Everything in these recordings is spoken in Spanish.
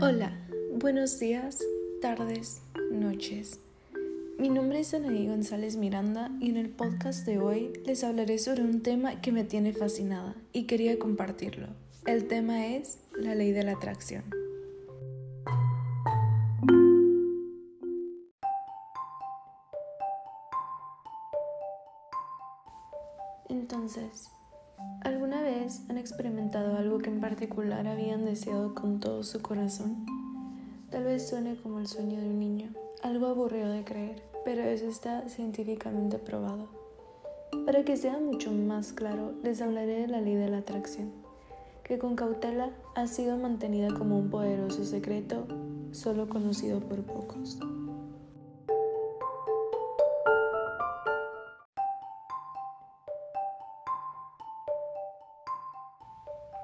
Hola, buenos días, tardes, noches. Mi nombre es Anaí González Miranda y en el podcast de hoy les hablaré sobre un tema que me tiene fascinada y quería compartirlo. El tema es la ley de la atracción. ¿Alguna vez han experimentado algo que en particular habían deseado con todo su corazón? Tal vez suene como el sueño de un niño, algo aburrido de creer, pero eso está científicamente probado. Para que sea mucho más claro, les hablaré de la ley de la atracción, que con cautela ha sido mantenida como un poderoso secreto solo conocido por pocos.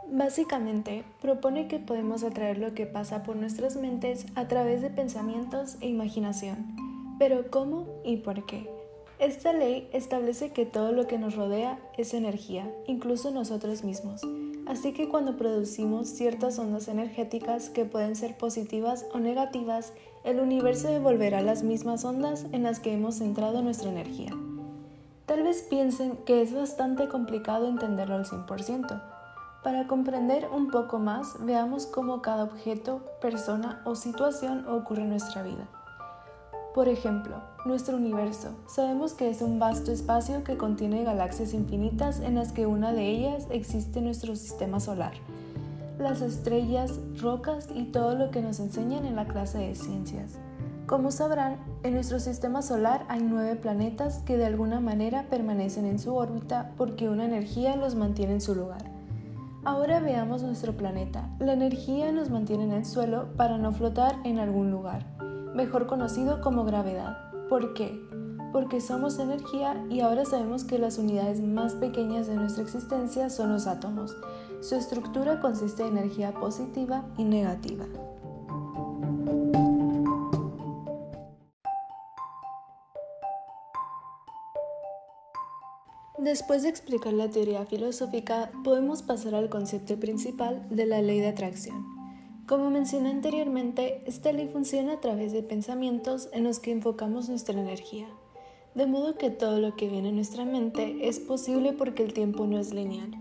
Básicamente, propone que podemos atraer lo que pasa por nuestras mentes a través de pensamientos e imaginación. Pero ¿cómo y por qué? Esta ley establece que todo lo que nos rodea es energía, incluso nosotros mismos. Así que cuando producimos ciertas ondas energéticas que pueden ser positivas o negativas, el universo devolverá las mismas ondas en las que hemos centrado nuestra energía. Tal vez piensen que es bastante complicado entenderlo al 100%, para comprender un poco más, veamos cómo cada objeto, persona o situación ocurre en nuestra vida. Por ejemplo, nuestro universo. Sabemos que es un vasto espacio que contiene galaxias infinitas en las que una de ellas existe nuestro sistema solar. Las estrellas, rocas y todo lo que nos enseñan en la clase de ciencias. Como sabrán, en nuestro sistema solar hay nueve planetas que de alguna manera permanecen en su órbita porque una energía los mantiene en su lugar. Ahora veamos nuestro planeta. La energía nos mantiene en el suelo para no flotar en algún lugar, mejor conocido como gravedad. ¿Por qué? Porque somos energía y ahora sabemos que las unidades más pequeñas de nuestra existencia son los átomos. Su estructura consiste en energía positiva y negativa. Después de explicar la teoría filosófica, podemos pasar al concepto principal de la ley de atracción. Como mencioné anteriormente, esta ley funciona a través de pensamientos en los que enfocamos nuestra energía, de modo que todo lo que viene a nuestra mente es posible porque el tiempo no es lineal.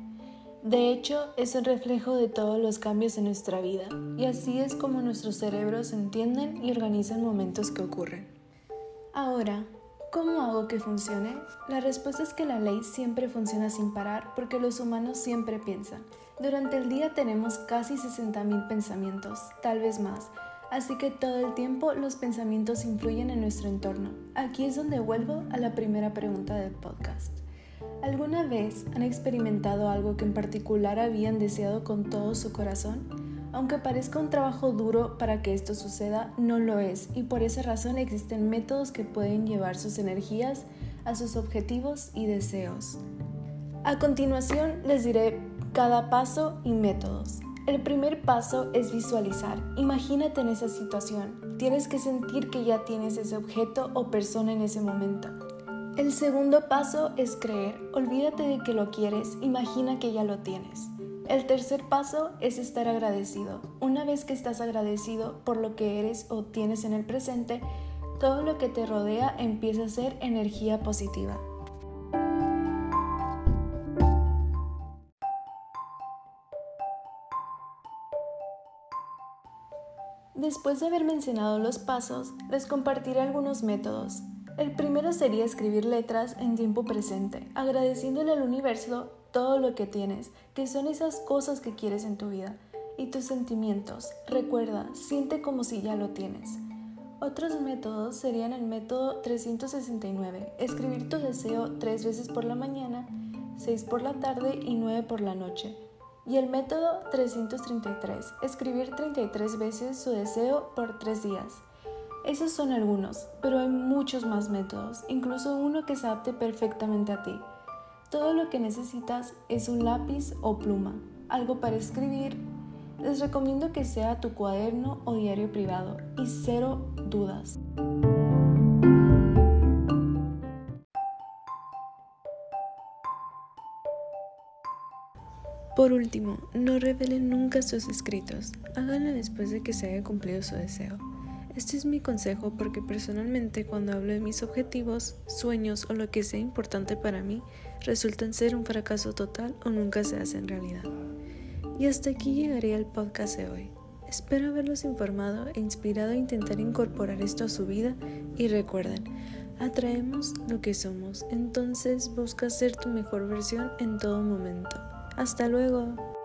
De hecho, es el reflejo de todos los cambios en nuestra vida, y así es como nuestros cerebros entienden y organizan momentos que ocurren. Ahora, ¿Cómo hago que funcione? La respuesta es que la ley siempre funciona sin parar porque los humanos siempre piensan. Durante el día tenemos casi 60.000 pensamientos, tal vez más, así que todo el tiempo los pensamientos influyen en nuestro entorno. Aquí es donde vuelvo a la primera pregunta del podcast. ¿Alguna vez han experimentado algo que en particular habían deseado con todo su corazón? Aunque parezca un trabajo duro para que esto suceda, no lo es y por esa razón existen métodos que pueden llevar sus energías a sus objetivos y deseos. A continuación les diré cada paso y métodos. El primer paso es visualizar. Imagínate en esa situación. Tienes que sentir que ya tienes ese objeto o persona en ese momento. El segundo paso es creer. Olvídate de que lo quieres, imagina que ya lo tienes. El tercer paso es estar agradecido. Una vez que estás agradecido por lo que eres o tienes en el presente, todo lo que te rodea empieza a ser energía positiva. Después de haber mencionado los pasos, les compartiré algunos métodos. El primero sería escribir letras en tiempo presente, agradeciéndole al universo todo lo que tienes, que son esas cosas que quieres en tu vida y tus sentimientos. Recuerda, siente como si ya lo tienes. Otros métodos serían el método 369, escribir tu deseo tres veces por la mañana, seis por la tarde y nueve por la noche. Y el método 333, escribir 33 veces su deseo por tres días. Esos son algunos, pero hay muchos más métodos, incluso uno que se adapte perfectamente a ti. Todo lo que necesitas es un lápiz o pluma, algo para escribir. Les recomiendo que sea tu cuaderno o diario privado y cero dudas. Por último, no revelen nunca sus escritos, háganlo después de que se haya cumplido su deseo. Este es mi consejo porque personalmente cuando hablo de mis objetivos, sueños o lo que sea importante para mí, resultan ser un fracaso total o nunca se hacen realidad. Y hasta aquí llegaría el podcast de hoy. Espero haberlos informado e inspirado a intentar incorporar esto a su vida y recuerden, atraemos lo que somos, entonces busca ser tu mejor versión en todo momento. Hasta luego.